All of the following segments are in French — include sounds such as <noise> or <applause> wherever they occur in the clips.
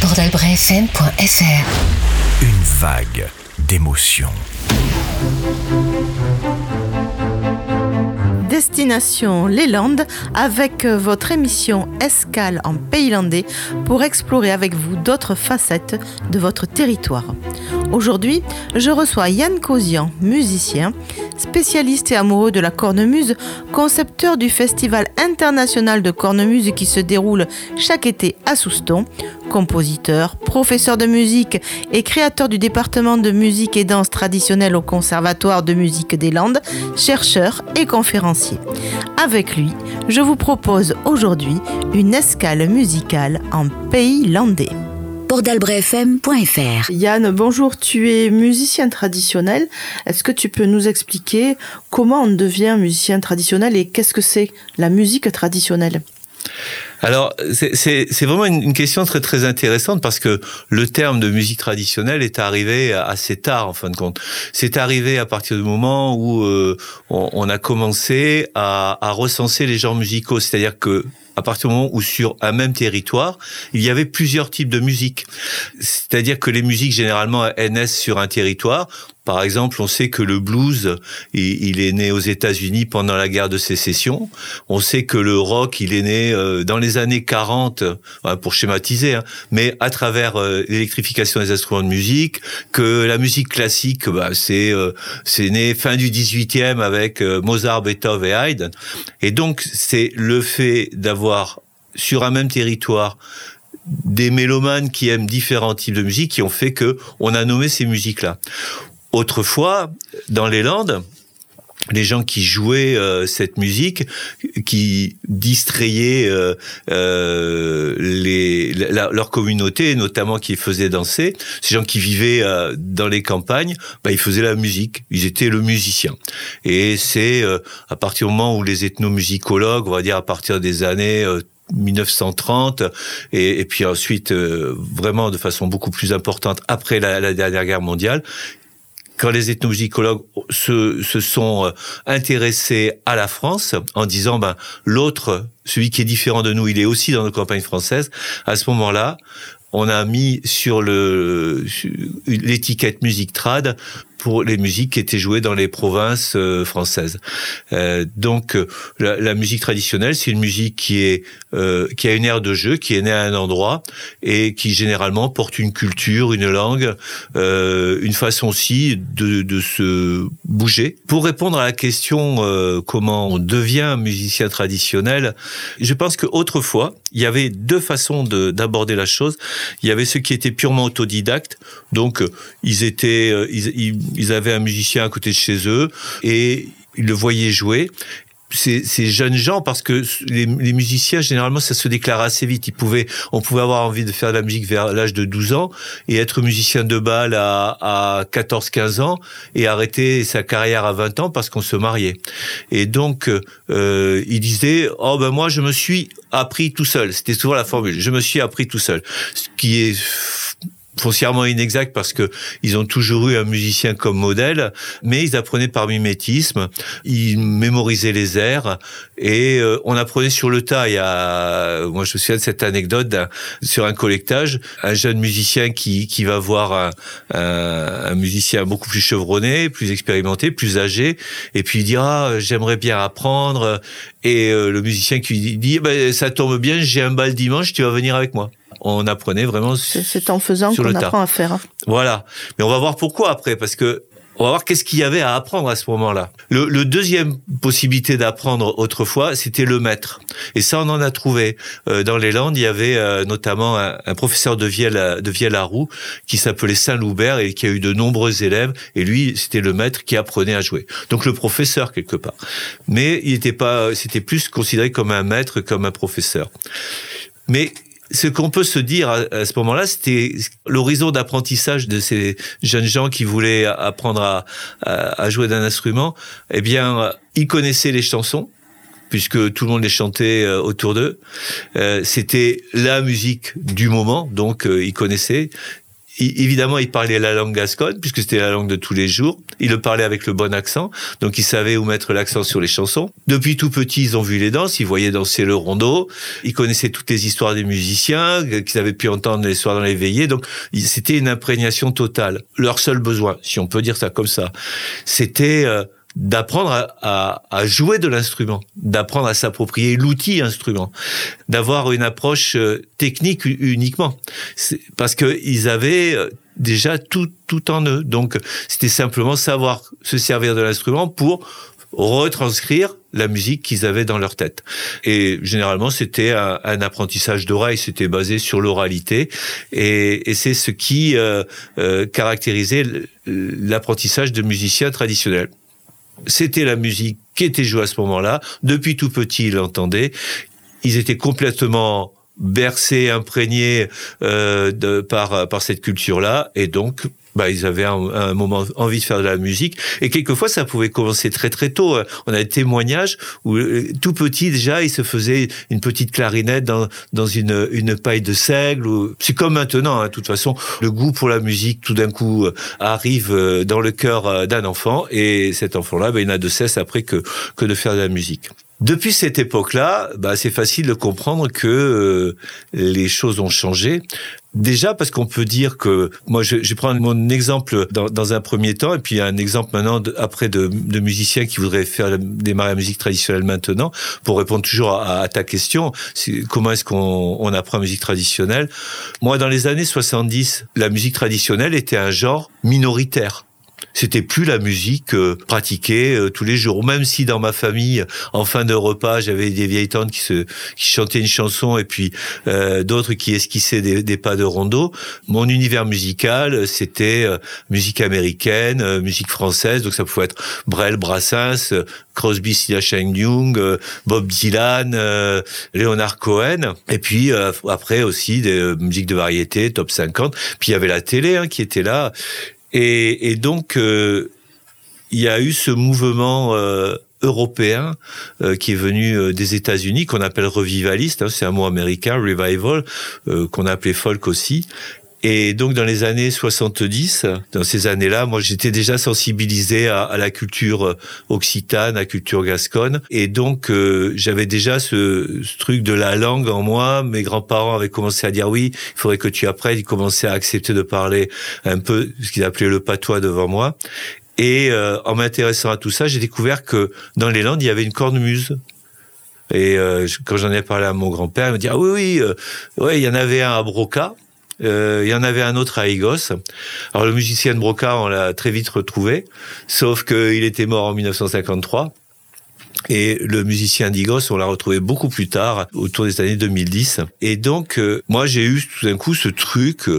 bordelbrefm.fr Une vague d'émotions. Destination les Landes avec euh, votre émission Escale en Pays Landais pour explorer avec vous d'autres facettes de votre territoire. Aujourd'hui, je reçois Yann Cosian, musicien, spécialiste et amoureux de la cornemuse, concepteur du Festival international de cornemuse qui se déroule chaque été à Souston, compositeur, professeur de musique et créateur du département de musique et danse traditionnelle au Conservatoire de musique des Landes, chercheur et conférencier. Avec lui, je vous propose aujourd'hui une escale musicale en pays landais bordelbrefm.fr Yann, bonjour, tu es musicien traditionnel. Est-ce que tu peux nous expliquer comment on devient musicien traditionnel et qu'est-ce que c'est la musique traditionnelle? Alors, c'est vraiment une, question très très intéressante parce que le terme de musique traditionnelle est arrivé assez tard en fin de compte. C'est arrivé à partir du moment où euh, on, a commencé à, à recenser les genres musicaux, c'est-à-dire que à partir du moment où sur un même territoire, il y avait plusieurs types de musique. C'est-à-dire que les musiques généralement naissent sur un territoire. Par exemple, on sait que le blues, il est né aux États-Unis pendant la guerre de sécession. On sait que le rock, il est né euh, dans les années 40, pour schématiser, hein, mais à travers euh, l'électrification des instruments de musique, que la musique classique, bah, c'est euh, c'est né fin du 18e avec Mozart, Beethoven et Haydn. Et donc, c'est le fait d'avoir sur un même territoire des mélomanes qui aiment différents types de musique qui ont fait que on a nommé ces musiques-là. Autrefois, dans les Landes, les gens qui jouaient euh, cette musique, qui distrayaient euh, euh, leur communauté, notamment qui faisaient danser, ces gens qui vivaient dans les campagnes, bah, ils faisaient la musique, ils étaient le musicien. Et c'est à partir du moment où les ethnomusicologues, on va dire à partir des années 1930 et, et, puis ensuite vraiment de façon beaucoup plus importante après la, la dernière guerre mondiale quand les ethnomusicologues se, se sont euh, intéressés à la France en disant ben l'autre, celui qui est différent de nous, il est aussi dans nos campagnes françaises. À ce moment-là, on a mis sur l'étiquette musique trad pour les musiques qui étaient jouées dans les provinces euh, françaises. Euh, donc euh, la, musique traditionnelle, c'est une musique qui est qui a une aire de jeu, qui est née à un endroit et qui généralement porte une culture, une langue, une façon aussi de, de se bouger. Pour répondre à la question comment on devient musicien traditionnel, je pense que autrefois il y avait deux façons d'aborder la chose. Il y avait ceux qui étaient purement autodidactes, donc ils étaient ils ils avaient un musicien à côté de chez eux et ils le voyaient jouer ces, ces, jeunes gens parce que les, les, musiciens généralement ça se déclare assez vite. Ils pouvaient on pouvait avoir envie de faire de la musique vers l'âge de 12 ans et être musicien de bal à, à 14 15 ans et arrêter sa carrière à 20 ans parce qu'on se mariait. Et donc euh, il disait oh ben moi je me suis appris tout seul c'était souvent la formule je me suis appris tout seul ce qui est foncièrement inexact parce que ils ont toujours eu un musicien comme modèle, mais ils apprenaient par mimétisme, ils mémorisaient les airs et euh, on apprenait sur le tas. Il y a, moi je me souviens de cette anecdote sur un collectage, un jeune musicien qui qui va voir un, un, musicien beaucoup plus chevronné, plus expérimenté, plus âgé, et puis il dira j'aimerais bien apprendre et euh, le musicien qui dit ben, ça tombe bien, j'ai un bal dimanche, tu vas venir avec moi on apprenait vraiment. C'est en faisant qu'on apprend à faire. Hein. Voilà. Mais on va voir pourquoi après, parce que on va voir qu'est-ce qu'il y avait à apprendre à ce moment-là. Le, deuxième possibilité d'apprendre autrefois, c'était le maître. Et ça, on en a trouvé. Euh, dans les Landes, il y avait euh, notamment un, professeur de Vielle, de Vielle à Roux qui s'appelait Saint-Loubert et qui a eu de nombreux élèves. Et lui, c'était le maître qui apprenait à jouer. Donc le professeur quelque part. Mais il n'était pas, c'était plus considéré comme un maître, comme un professeur. Mais ce qu'on peut se dire à, ce moment-là, c'était l'horizon d'apprentissage de ces jeunes gens qui voulaient apprendre à, jouer d'un instrument. Eh bien, ils connaissaient les chansons puisque tout le monde les chantait euh, autour d'eux. Euh, c'était la musique du moment, donc euh, ils connaissaient. Évidemment, il parlait la langue gasconne, puisque c'était la langue de tous les jours. Il le parlait avec le bon accent, donc il savait où mettre l'accent sur les chansons. Depuis tout petit, ils ont vu les danses, ils voyaient danser le rondeau, ils connaissaient toutes les histoires des musiciens, qu'ils avaient pu entendre les soirs dans les veillées, donc c'était une imprégnation totale. Leur seul besoin, si on peut dire ça comme ça, c'était... Euh, d'apprendre à, à, jouer de l'instrument, d'apprendre à s'approprier l'outil instrument, d'avoir une approche euh, technique uniquement, parce que ils avaient euh, déjà tout tout en eux. Donc c'était simplement savoir se servir de l'instrument pour retranscrire la musique qu'ils avaient dans leur tête. Et généralement, c'était un, apprentissage d'oreille, c'était basé sur l'oralité, et, et c'est ce qui euh, caractérisait l'apprentissage de musiciens traditionnels c'était la musique qui était jouée à ce moment-là. Depuis tout petit, ils l'entendaient. Ils étaient complètement bercés, imprégnés euh, par par cette culture-là, et donc bah, ils avaient un, moment envie de faire de la musique. Et quelquefois, ça pouvait commencer très très tôt. On a des témoignages où euh, tout petit déjà, il se faisait une petite clarinette dans, dans une, une paille de seigle. C'est comme maintenant. Hein, de toute façon, le goût pour la musique, tout d'un coup, euh, arrive euh, dans le cœur d'un enfant. Et cet enfant-là, bah, il n'a de cesse après que, que de faire de la musique. Depuis cette époque-là, bah, c'est facile de comprendre que les choses ont changé. Déjà parce qu'on peut dire que moi je, je prends mon exemple dans, dans, un premier temps et puis un exemple maintenant de, après de, de, musiciens qui voudraient faire démarrer la musique traditionnelle maintenant pour répondre toujours à, à ta question comment est-ce qu'on on apprend la musique traditionnelle? Moi dans les années 70 la musique traditionnelle était un genre minoritaire c'était plus la musique euh, pratiquée euh, tous les jours. Même si dans ma famille, en fin de repas, j'avais des vieilles tantes qui se qui chantaient une chanson et puis euh, d'autres qui esquissaient des, des, pas de rondeau. Mon univers musical, c'était musique américaine, musique française. Donc ça pouvait être Brel, Brassens, Crosby, Stills, Young, Bob Dylan, Leonard Cohen. Et puis après aussi des musiques de variété, top 50. Puis il y avait la télé hein, qui était là. Et, donc, euh, il y a eu ce mouvement euh, européen euh, qui est venu des États-Unis, qu'on appelle revivaliste, hein, c'est un mot américain, revival, qu'on a appelé folk aussi, et donc dans les années 70, dans ces années-là, moi j'étais déjà sensibilisé à, la culture euh, occitane, à la culture gasconne, et donc euh, j'avais déjà ce, truc de la langue en moi. Mes grands-parents avaient commencé à dire oui, il faudrait que tu apprennes. Ils commençaient à accepter de parler un peu ce qu'ils appelaient le patois devant moi. Et euh, en m'intéressant à tout ça, j'ai découvert que dans les Landes, il y avait une cornemuse. Et quand j'en ai parlé à mon grand-père, il me dit ah oui oui, ouais, il y en avait un à Broca. Euh, il y en avait un autre à Igos. Alors le musicien de Broca, on l'a très vite retrouvé, sauf qu'il était mort en 1953. Et le musicien d'Igos, on l'a retrouvé beaucoup plus tard, autour des années 2010. Et donc, euh, moi, j'ai eu tout d'un coup ce truc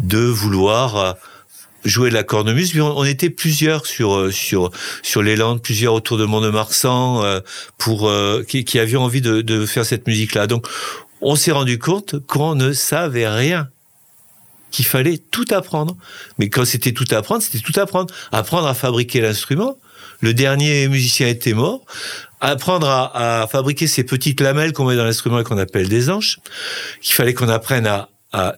de vouloir jouer de la cornemuse. On, on était plusieurs sur sur sur les Landes, plusieurs autour de Mont-de-Marsan, euh, pour qui, qui avions envie de, de faire cette musique-là. Donc, on s'est rendu compte qu'on ne savait rien qu'il fallait tout apprendre. Mais quand c'était tout apprendre, c'était tout apprendre. Apprendre à fabriquer l'instrument. Le dernier musicien était mort. Apprendre à, fabriquer ces petites lamelles qu'on met dans l'instrument et qu'on appelle des anches. Qu'il fallait qu'on apprenne à,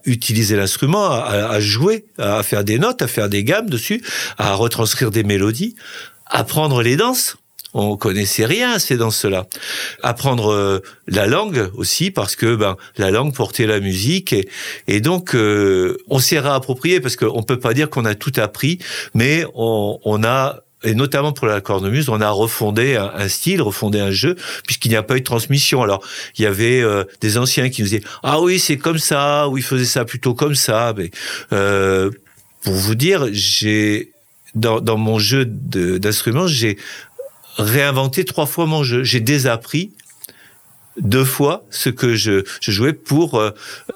utiliser l'instrument, à, à, jouer, à faire des notes, à faire des gammes dessus, à retranscrire des mélodies. Apprendre les danses on connaissait rien à ces danses-là. Apprendre euh, la langue aussi parce que ben la langue portait la musique et, donc euh, on s'est réapproprié parce qu'on peut pas dire qu'on a tout appris, mais on, a et notamment pour la cornemuse, on a refondé un, style, refondé un jeu, puisqu'il n'y a pas eu de transmission. Alors, il y avait euh, des anciens qui nous disaient ah oui c'est comme ça, ou ils faisaient ça plutôt comme ça. Mais pour vous dire, j'ai dans, dans mon jeu d'instruments, j'ai réinventé trois fois mon jeu. J'ai désappris deux fois ce que je, jouais pour euh,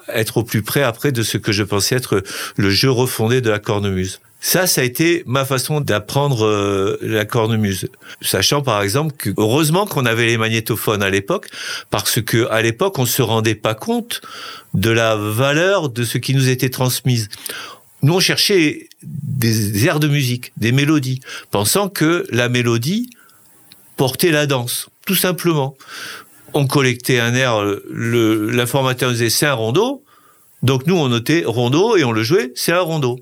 être au plus près après de ce que je pensais être le jeu refondé de la cornemuse. Ça, ça a été ma façon d'apprendre euh, la cornemuse. Sachant par exemple que heureusement qu'on avait les magnétophones à l'époque, parce que à l'époque on se rendait pas compte de la valeur de ce qui nous était transmise. Nous on cherchait des airs de musique, des mélodies, pensant que la mélodie porter la danse, tout simplement. On collectait un air, l'informateur nous disait c'est un rondeau, Donc nous, on notait rondo et on le jouait, c'est un rondo.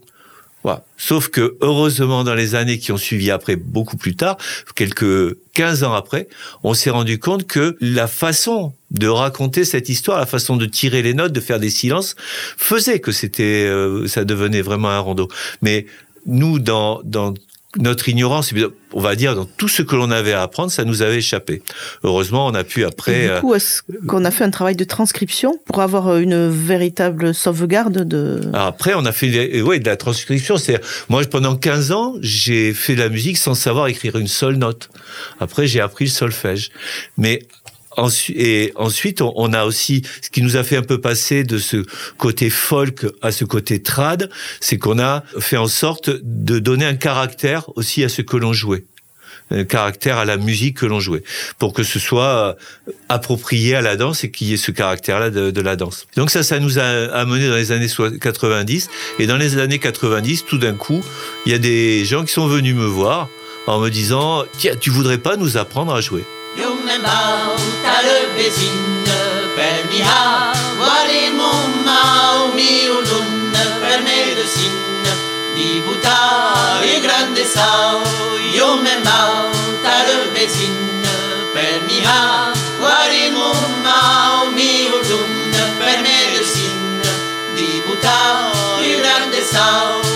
Voilà. Sauf que heureusement, dans les années qui ont suivi après, beaucoup plus tard, quelques 15 ans après, on s'est rendu compte que la façon de raconter cette histoire, la façon de tirer les notes, de faire des silences, faisait que c'était, euh, ça devenait vraiment un rondo. Mais nous, dans, dans notre ignorance, on va dire, dans tout ce que l'on avait à apprendre, ça nous avait échappé. Heureusement, on a pu après. Et du coup, est-ce qu'on a fait un travail de transcription pour avoir euh, une véritable sauvegarde de. Après, on a fait ouais, de la transcription. C'est moi, pendant 15 ans, j'ai fait de la musique sans savoir écrire une seule note. Après, j'ai appris le solfège. Mais et ensuite, on a aussi ce qui nous a fait un peu passer de ce côté folk à ce côté trad, c'est qu'on a fait en sorte de donner un caractère aussi à ce que l'on jouait. Un caractère à la musique que l'on jouait, pour que ce soit approprié à la danse et qu'il y ait ce caractère-là de, la danse. Donc ça, ça nous a amené dans les années 90, et dans les années 90, tout d'un coup, il y a des gens qui sont venus me voir en me disant, tiens, tu voudrais pas nous apprendre à jouer? mijn mouw, televisione per mi ha, guarimo mau, mio non per me de medicina, di buttare grande sau, io me mau, televisione per mi ha, guarimo mau, mio non per me de medicina, di buttare grande sao.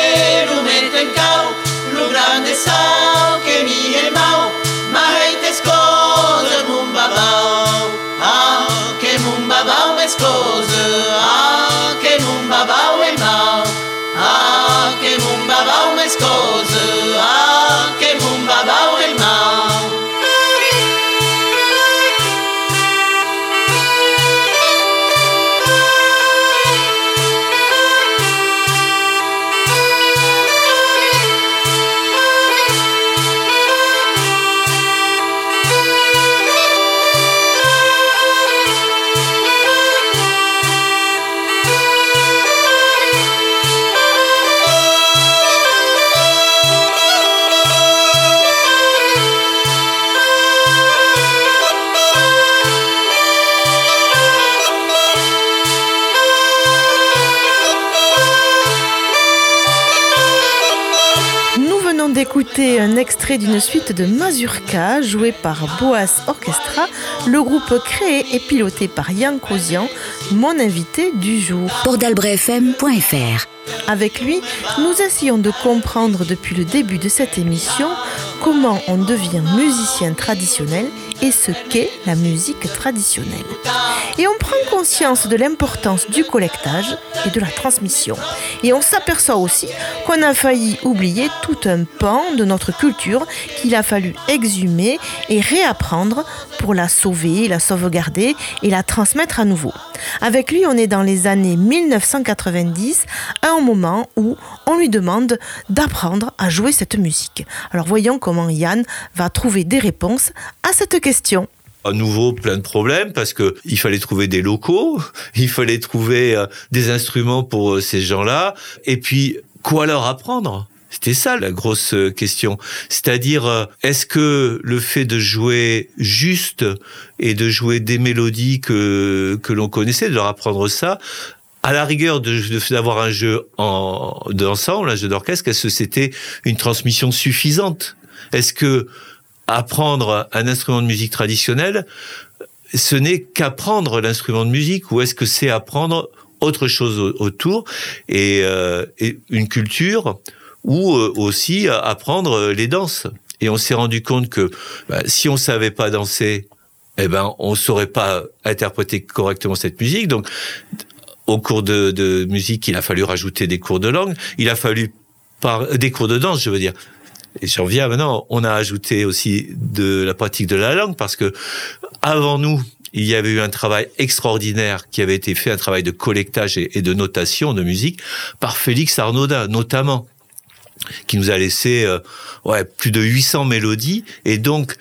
un extrait d'une suite de Mazurka jouée par Boas Orchestra, le groupe créé et piloté par Yann Kosian, mon invité du jour. Pordalbrefm.fr Avec lui, nous essayons de comprendre depuis le début de cette émission comment on devient musicien traditionnel et ce qu'est la musique traditionnelle. Et on prend conscience de l'importance du collectage et de la transmission. Et on s'aperçoit aussi qu'on a failli oublier tout un pan de notre culture qu'il a fallu exhumer et réapprendre pour la sauver, la sauvegarder et la transmettre à nouveau. Avec lui, on est dans les années 1990, à un moment où on lui demande d'apprendre à jouer cette musique. Alors voyons comment Yann va trouver des réponses à cette question à nouveau plein de problèmes parce que il fallait trouver des locaux, <laughs> il fallait trouver euh, des instruments pour euh, ces gens-là. Et puis quoi leur apprendre? C'était ça la grosse euh, question. C'est-à-dire, est-ce que le fait de jouer juste et de jouer des mélodies que, que l'on connaissait, de leur apprendre ça, à la rigueur d'avoir un jeu en, d'ensemble, un jeu d'orchestre, est-ce que c'était une transmission suffisante? Est-ce que apprendre un instrument de musique traditionnel, ce n'est qu'apprendre l'instrument de musique ou est-ce que c'est apprendre autre chose autour et, euh, et une culture ou euh, aussi apprendre les danses. Et on s'est rendu compte que bah, si on savait pas danser, eh ben on saurait pas interpréter correctement cette musique. Donc au cours de, de musique, il a fallu rajouter des cours de langue. Il a fallu par des cours de danse, je veux dire. Et j'en viens maintenant, on a ajouté aussi de la pratique de la langue parce que avant nous, il y avait eu un travail extraordinaire qui avait été fait, un travail de collectage et de notation de musique par Félix Arnaudin, notamment qui nous a laissé euh, ouais, plus de 800 mélodies et donc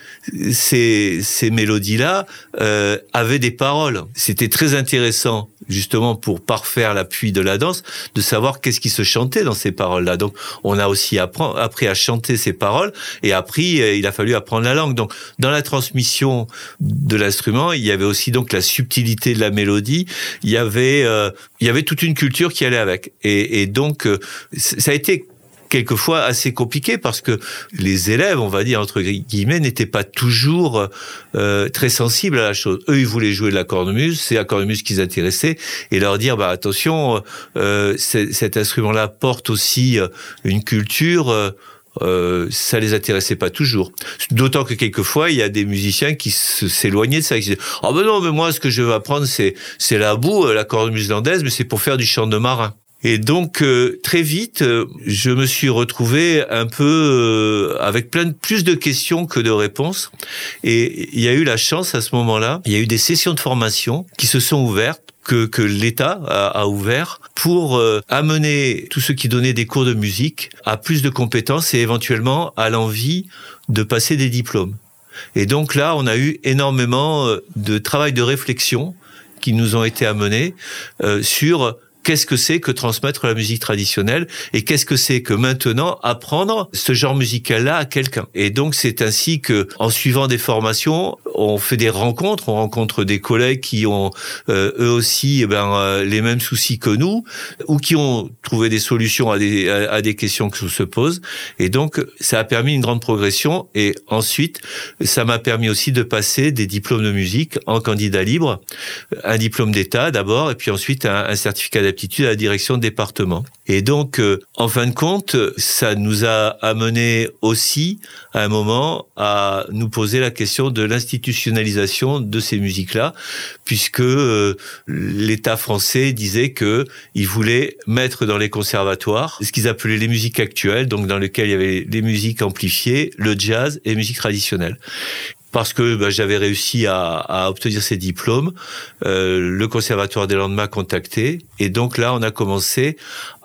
ces, ces mélodies-là euh, avaient des paroles. C'était très intéressant justement pour parfaire l'appui de la danse de savoir qu'est-ce qui se chantait dans ces paroles-là. Donc on a aussi appris à chanter ces paroles et appris euh, il a fallu apprendre la langue. Donc dans la transmission de l'instrument, il y avait aussi donc la subtilité de la mélodie, il y avait euh, il y avait toute une culture qui allait avec et, donc euh, ça a été quelquefois assez compliqué parce que les élèves, on va dire entre guillemets, n'étaient pas toujours euh, très sensibles à la chose. Eux, ils voulaient jouer de la cornemuse, c'est la cornemuse qui les intéressait, et leur dire, bah attention, euh, cet instrument-là porte aussi euh, une culture. Euh, ça les intéressait pas toujours. D'autant que quelquefois il y a des musiciens qui s'éloignaient de ça. Qui disaient oh ben non mais moi ce que je veux apprendre c'est c'est la boue, la cornemuse landaise, mais c'est pour faire du chant de marin. Et donc euh, très vite, euh, je me suis retrouvé un peu euh, avec plein de, plus de questions que de réponses. Et il y a eu la chance à ce moment-là, il y a eu des sessions de formation qui se sont ouvertes que, que l'État a, a, ouvert pour amener tous ceux qui donnaient des cours de musique à plus de compétences et éventuellement à l'envie de passer des diplômes. Et donc là, on a eu énormément de travail de réflexion qui nous ont été amenés euh, sur qu'est-ce que c'est que transmettre la musique traditionnelle et qu'est-ce que c'est que maintenant apprendre ce genre musical-là à quelqu'un. Et donc c'est ainsi que, en suivant des formations, on fait des rencontres, on rencontre des collègues qui ont euh, eux aussi eh ben, euh, les mêmes soucis que nous ou qui ont trouvé des solutions à des, à, des questions qui se posent. Et donc ça a permis une grande progression. Et ensuite, ça m'a permis aussi de passer des diplômes de musique en candidat libre, un diplôme d'État d'abord, et puis ensuite un, un certificat à la direction de département. Et donc, euh, en fin de compte, ça nous a amené aussi, à un moment, à nous poser la question de l'institutionnalisation de ces musiques-là, puisque euh, l'État français disait que il voulait mettre dans les conservatoires ce qu'ils appelaient les musiques actuelles, donc dans lesquelles il y avait les musiques amplifiées, le jazz et musique traditionnelle parce que bah, j'avais réussi à, à, obtenir ces diplômes. Euh, le conservatoire des Landes m'a contacté et donc là on a commencé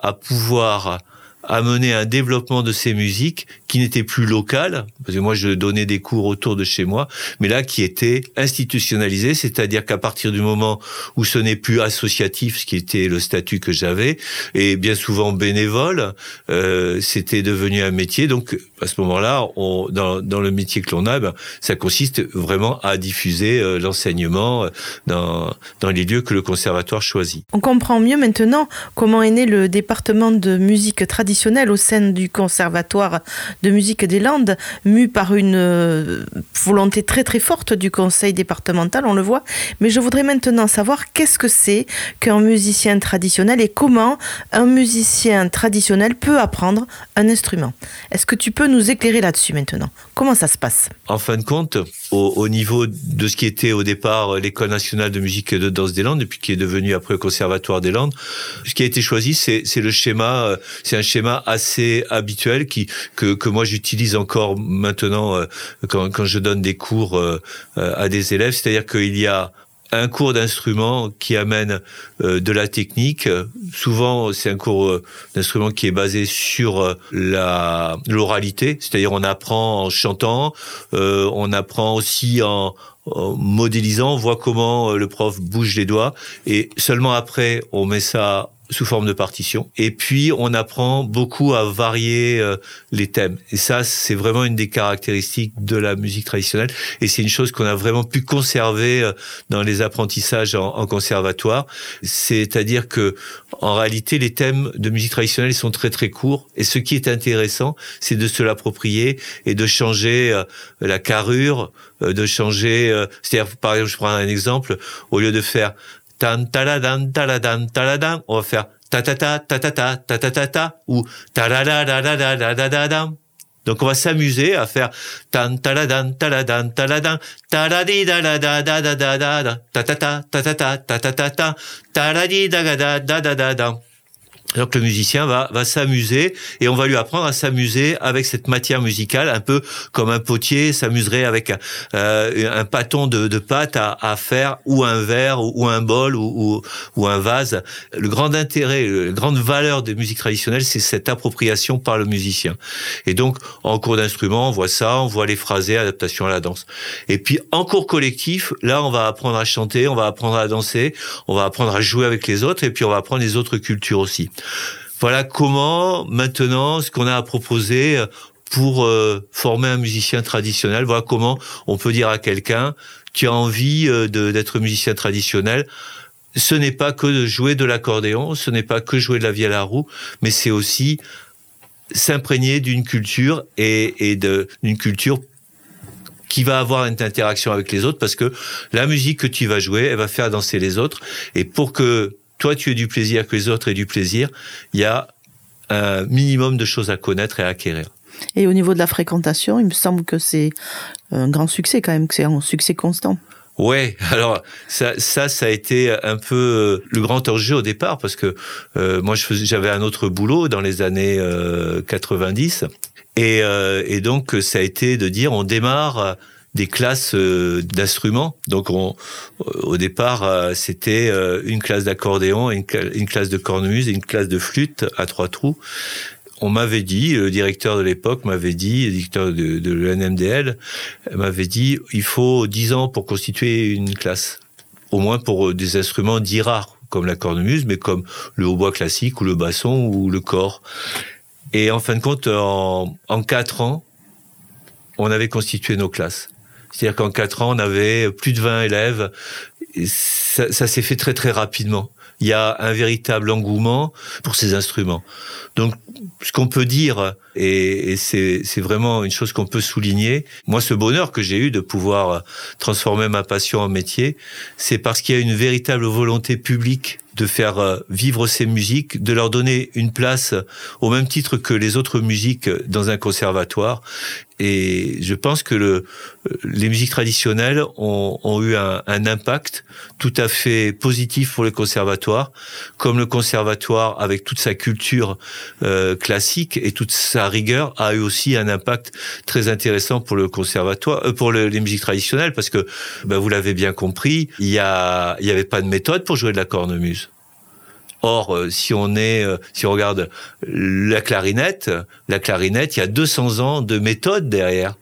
à pouvoir amener un développement de ces musiques qui n'était plus local, parce que moi je donnais des cours autour de chez moi, mais là qui était institutionnalisé, c'est-à-dire qu'à partir du moment où ce n'est plus associatif, ce qui était le statut que j'avais, et bien souvent bénévole, euh, c'était devenu un métier. Donc à ce moment-là, dans, dans le métier que l'on a, ben, ça consiste vraiment à diffuser euh, l'enseignement euh, dans, dans les lieux que le conservatoire choisit. On comprend mieux maintenant comment est né le département de musique traditionnelle au sein du conservatoire de musique des Landes, mu par une euh, volonté très très forte du conseil départemental, on le voit. Mais je voudrais maintenant savoir qu'est-ce que c'est qu'un musicien traditionnel et comment un musicien traditionnel peut apprendre un instrument. Est-ce que tu peux nous éclairer là-dessus maintenant. Comment ça se passe? En fin de compte, au, au, niveau de ce qui était au départ l'école nationale de musique et de danse des Landes, et puis qui est devenu après le conservatoire des Landes, ce qui a été choisi, c'est le schéma, euh, c'est un schéma assez habituel qui que, que moi j'utilise encore maintenant euh, quand, quand je donne des cours euh, à des élèves, c'est-à-dire qu'il y a un cours d'instrument qui amène euh, de la technique. Souvent, c'est un cours euh, d'instrument qui est basé sur euh, la l'oralité, c'est-à-dire on apprend en chantant, euh, on apprend aussi en, en modélisant, on voit comment le prof bouge les doigts, et seulement après, on met ça sous forme de partition. Et puis, on apprend beaucoup à varier euh, les thèmes. Et ça, c'est vraiment une des caractéristiques de la musique traditionnelle. Et c'est une chose qu'on a vraiment pu conserver euh, dans les apprentissages en, en conservatoire. C'est-à-dire que, en réalité, les thèmes de musique traditionnelle sont très très courts. Et ce qui est intéressant, c'est de se l'approprier et de changer euh, la carrure, de changer. C'est-à-dire, par exemple, je prends un exemple. Au lieu de faire tan taladan taladan taladan, on va faire ta ta ta ta ta ta ta ta ta ta ou ta la la la la la la la Donc on va s'amuser à faire tan taladan taladan taladan taladi da da da da da da da ta ta ta ta ta ta ta ta ta ta taladi da da da da da da donc le musicien va, va s'amuser et on va lui apprendre à s'amuser avec cette matière musicale, un peu comme un potier s'amuserait avec un, euh, un pâton de, de pâte à, à, faire ou un verre ou, un bol ou, ou, ou, un vase. Le grand intérêt, la grande valeur des musiques traditionnelles, c'est cette appropriation par le musicien. Et donc en cours d'instrument, on voit ça, on voit les phrasés, adaptation à la danse. Et puis en cours collectif, là on va apprendre à chanter, on va apprendre à danser, on va apprendre à jouer avec les autres et puis on va apprendre les autres cultures aussi. Voilà comment maintenant ce qu'on a à proposer pour euh, former un musicien traditionnel. Voilà comment on peut dire à quelqu'un qui a envie euh, d'être musicien traditionnel. Ce n'est pas que de jouer de l'accordéon, ce n'est pas que jouer de la vielle à roue, mais c'est aussi s'imprégner d'une culture et, et d'une culture qui va avoir une interaction avec les autres parce que la musique que tu vas jouer, elle va faire danser les autres. Et pour que toi tu aies du plaisir, que les autres aient du plaisir, il y a un minimum de choses à connaître et à acquérir. Et au niveau de la fréquentation, il me semble que c'est un grand succès quand même, que c'est un succès constant. Ouais, <laughs> alors ça, ça, ça a été un peu euh, le grand enjeu au départ parce que euh, moi, j'avais un autre boulot dans les années euh, 90 et, euh, et donc ça a été de dire on démarre des classes euh, d'instruments. Donc, on, au départ, euh, c'était euh, une classe d'accordéon, une, classe de cornemuse une classe de flûte à trois trous. On m'avait dit, le directeur de l'époque m'avait dit, le directeur de, de l'NMDL m'avait dit, il faut dix ans pour constituer une classe, au moins pour des instruments dits rares, comme la cornemuse, mais comme le hautbois classique ou le basson ou le corps. Et en fin de compte, en, en quatre ans, on avait constitué nos classes. C'est-à-dire qu'en quatre ans, on avait plus de 20 élèves. Ça, ça s'est fait très très rapidement. Il y a un véritable engouement pour ces instruments. Donc, ce qu'on peut dire, et, et c'est vraiment une chose qu'on peut souligner, moi, ce bonheur que j'ai eu de pouvoir transformer ma passion en métier, c'est parce qu'il y a une véritable volonté publique de faire euh, vivre ces musiques, de leur donner une place au même titre que les autres musiques dans un conservatoire. Et je pense que le, les musiques traditionnelles ont, ont eu un, un, impact tout à fait positif pour le conservatoire, comme le conservatoire, avec toute sa culture euh, classique et toute sa rigueur, a eu aussi un impact très intéressant pour le conservatoire, euh, pour le, les musiques traditionnelles, parce que ben, vous l'avez bien compris, il y il y avait pas de méthode pour jouer de la cornemuse. Or, euh, si on est, euh, si on regarde la clarinette, la clarinette, il y a 200 ans de méthode derrière.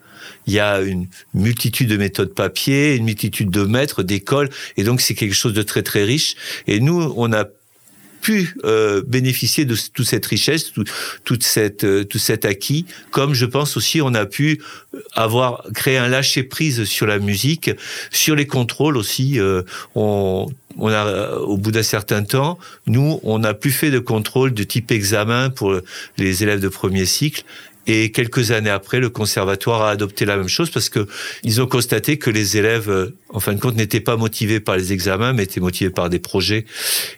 Il y a une multitude de méthodes papier, une multitude de maîtres, d'écoles, et donc c'est quelque chose de très très riche. Et nous, on a pu euh, bénéficier de toute cette richesse, tout, toute cette, euh, tout cet acquis, comme je pense aussi on a pu avoir créé un lâcher prise sur la musique, sur les contrôles aussi. Euh, on, on a, au bout d'un certain temps, nous, on n'a plus fait de contrôle de type examen pour les élèves de premier cycle. Et quelques années après, le conservatoire a adopté la même chose parce que ils ont constaté que les élèves, en fin de compte, n'étaient pas motivés par les examens, mais étaient motivés par des projets.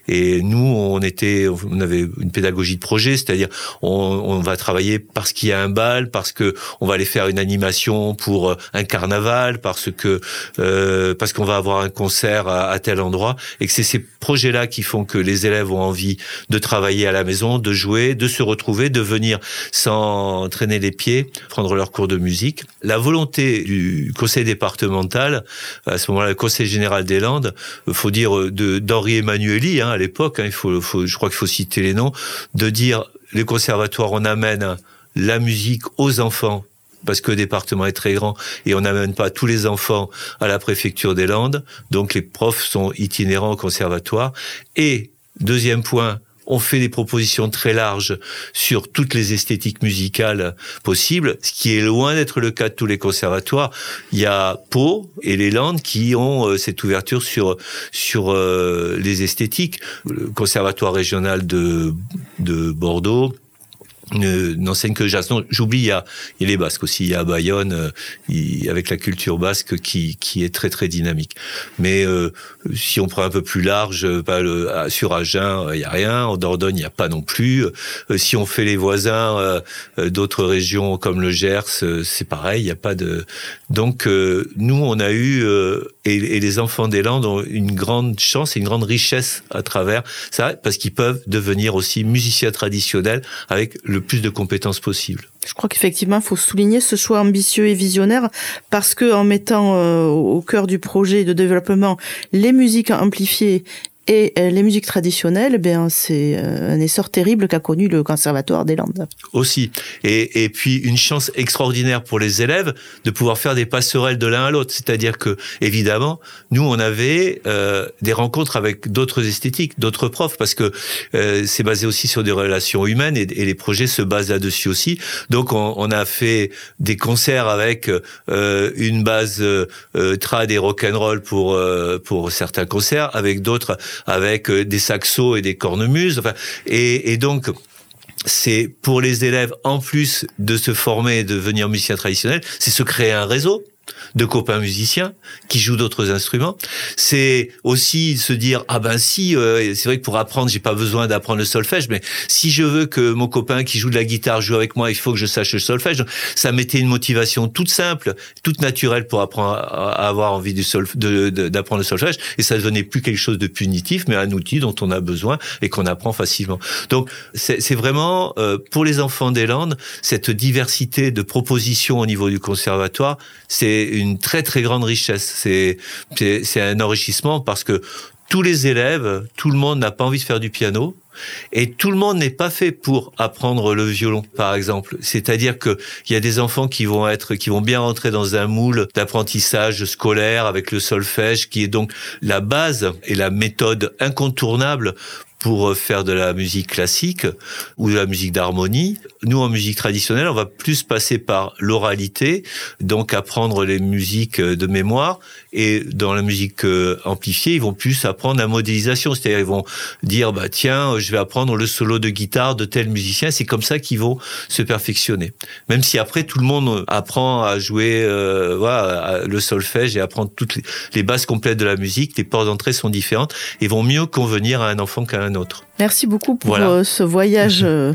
Et nous, on était, on avait une pédagogie de projet, c'est-à-dire on, on, va travailler parce qu'il y a un bal, parce que on va aller faire une animation pour un carnaval, parce que euh, parce qu'on va avoir un concert à, à tel endroit, et que c'est ces projets-là qui font que les élèves ont envie de travailler à la maison, de jouer, de se retrouver, de venir sans traîner les pieds, prendre leur cours de musique. La volonté du conseil départemental, à ce moment-là, le conseil général des Landes, faut dire de d'Henri Emmanueli hein, à l'époque, hein, il faut, faut, je crois qu'il faut citer les noms, de dire les conservatoires, on amène la musique aux enfants parce que le département est très grand et on n'amène pas tous les enfants à la préfecture des Landes. Donc les profs sont itinérants au conservatoire. Et deuxième point, on fait des propositions très larges sur toutes les esthétiques musicales possibles, ce qui est loin d'être le cas de tous les conservatoires. Il y a Pau et les Landes qui ont euh, cette ouverture sur sur euh, les esthétiques. Le conservatoire régional de de Bordeaux n'enseigne que jazz. Non, j'oublie, il y a, il y a les Basques aussi. Il y a Bayonne, euh, il- avec la culture basque qui, qui est très très dynamique. Mais euh, si on prend un peu plus large, euh, bah, le- sur Agen, euh, il y a rien. En Dordogne, il n'y a pas non plus. Euh, si on fait les voisins euh, euh, d'autres régions comme le Gers, euh, c'est pareil. Il n'y a pas de. Donc euh, nous, on a eu euh, et, les enfants des Landes ont une grande chance et une grande richesse à travers ça, parce qu'ils peuvent devenir aussi musiciens traditionnels avec le plus de compétences possibles. Je crois qu'effectivement, il faut souligner ce choix ambitieux et visionnaire parce que en mettant euh, au cœur du projet de développement les musiques amplifiées et euh, les musiques traditionnelles, ben c'est euh, un essor terrible qu'a connu le Conservatoire des Landes. aussi. Et, et puis une chance extraordinaire pour les élèves de pouvoir faire des passerelles de l'un à l'autre. C'est-à-dire que, évidemment, nous, on avait euh, des rencontres avec d'autres esthétiques, d'autres profs, parce que euh, c'est basé aussi sur des relations humaines et, et les projets se basent là-dessus aussi. Donc, on, on a fait des concerts avec euh, une base euh, trad et rock'n'roll pour pour certains concerts, avec d'autres avec euh, des saxos et des cornemuses. Enfin, et, et donc c'est pour les élèves, en plus de se former et de devenir musicien traditionnel, c'est se créer un réseau de copains musiciens qui jouent d'autres instruments. C'est aussi se dire ah ben si euh, c'est vrai que pour apprendre j'ai pas besoin d'apprendre le solfège mais si je veux que mon copain qui joue de la guitare joue avec moi il faut que je sache le solfège. Ça mettait une motivation toute simple, toute naturelle pour apprendre à, avoir envie d'apprendre le solfège et ça devenait plus quelque chose de punitif mais un outil dont on a besoin et qu'on apprend facilement. Donc c'est c'est vraiment euh, pour les enfants des Landes cette diversité de propositions au niveau du conservatoire, c'est une très très grande richesse. C'est c'est c'est un enrichissement parce que tous les élèves, tout le monde n'a pas envie de faire du piano. Et tout le monde n'est pas fait pour apprendre le violon, par exemple. C'est-à-dire que il y a des enfants qui vont être, qui vont bien rentrer dans un moule d'apprentissage scolaire avec le solfège, qui est donc la base et la méthode incontournable pour faire de la musique classique ou de la musique d'harmonie. Nous, en musique traditionnelle, on va plus passer par l'oralité, donc apprendre les musiques de mémoire. Et dans la musique euh, amplifiée, ils vont plus apprendre la modélisation. C'est-à-dire, ils vont dire, bah, tiens, je vais apprendre le solo de guitare de tel musicien. C'est comme ça qu'ils vont se perfectionner. Même si après, tout le monde apprend à jouer euh, le solfège et apprendre toutes les bases complètes de la musique, les portes d'entrée sont différentes et vont mieux convenir à un enfant qu'à un Merci beaucoup pour Voilà. euh, ce voyage <laughs> euh,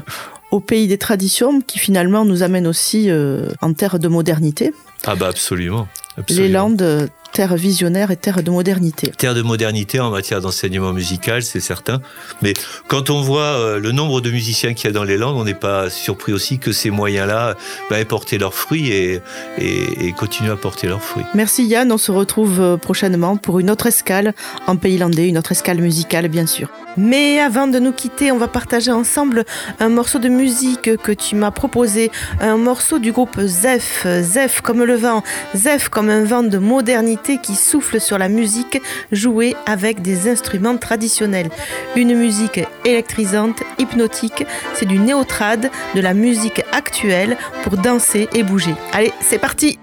au pays des traditions qui finalement nous amène aussi euh, en terre de modernité. Ah bah absolument. Les. Landes, terre visionnaire et terre de modernité. Terre de modernité en matière d'enseignement musical, c'est certain. Mais quand on voit euh, le nombre de musiciens qu'il y a dans les Landes, on n'est pas surpris aussi que ces moyens-là bah, aient porté leurs fruits et, et, et continuent à porter leurs fruits. Merci Yann, on se retrouve euh, prochainement pour une autre escale en pays landais, une autre escale musicale bien sûr. Mais avant de nous quitter, on va partager ensemble un morceau de musique que tu m'as proposé, un morceau du groupe Zef, Zef comme le vent, Zef comme un vent de modernité qui souffle sur la musique jouée avec des instruments traditionnels. Une musique électrisante, hypnotique, c'est du néotrad, de la musique actuelle pour danser et bouger. Allez, c'est parti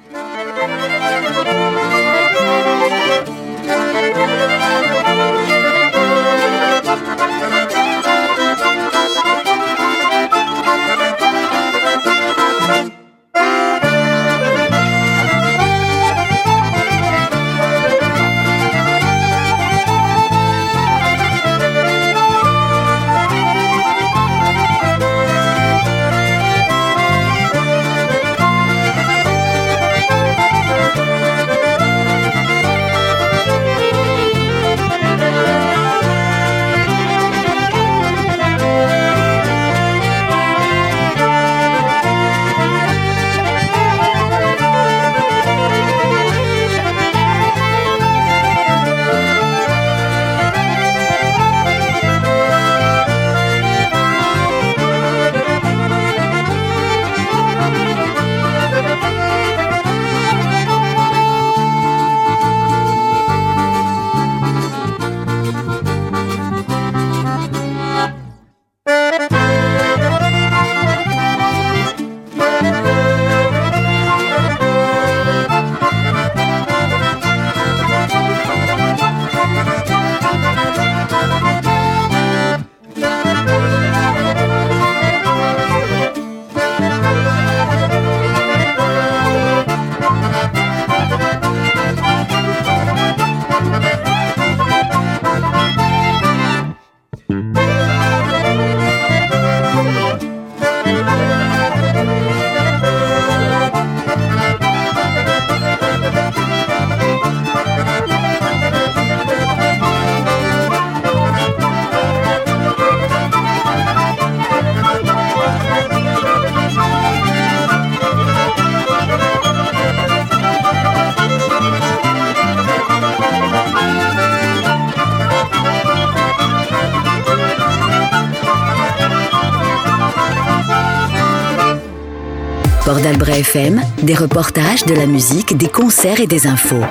Des reportages, de la musique, des concerts et des infos.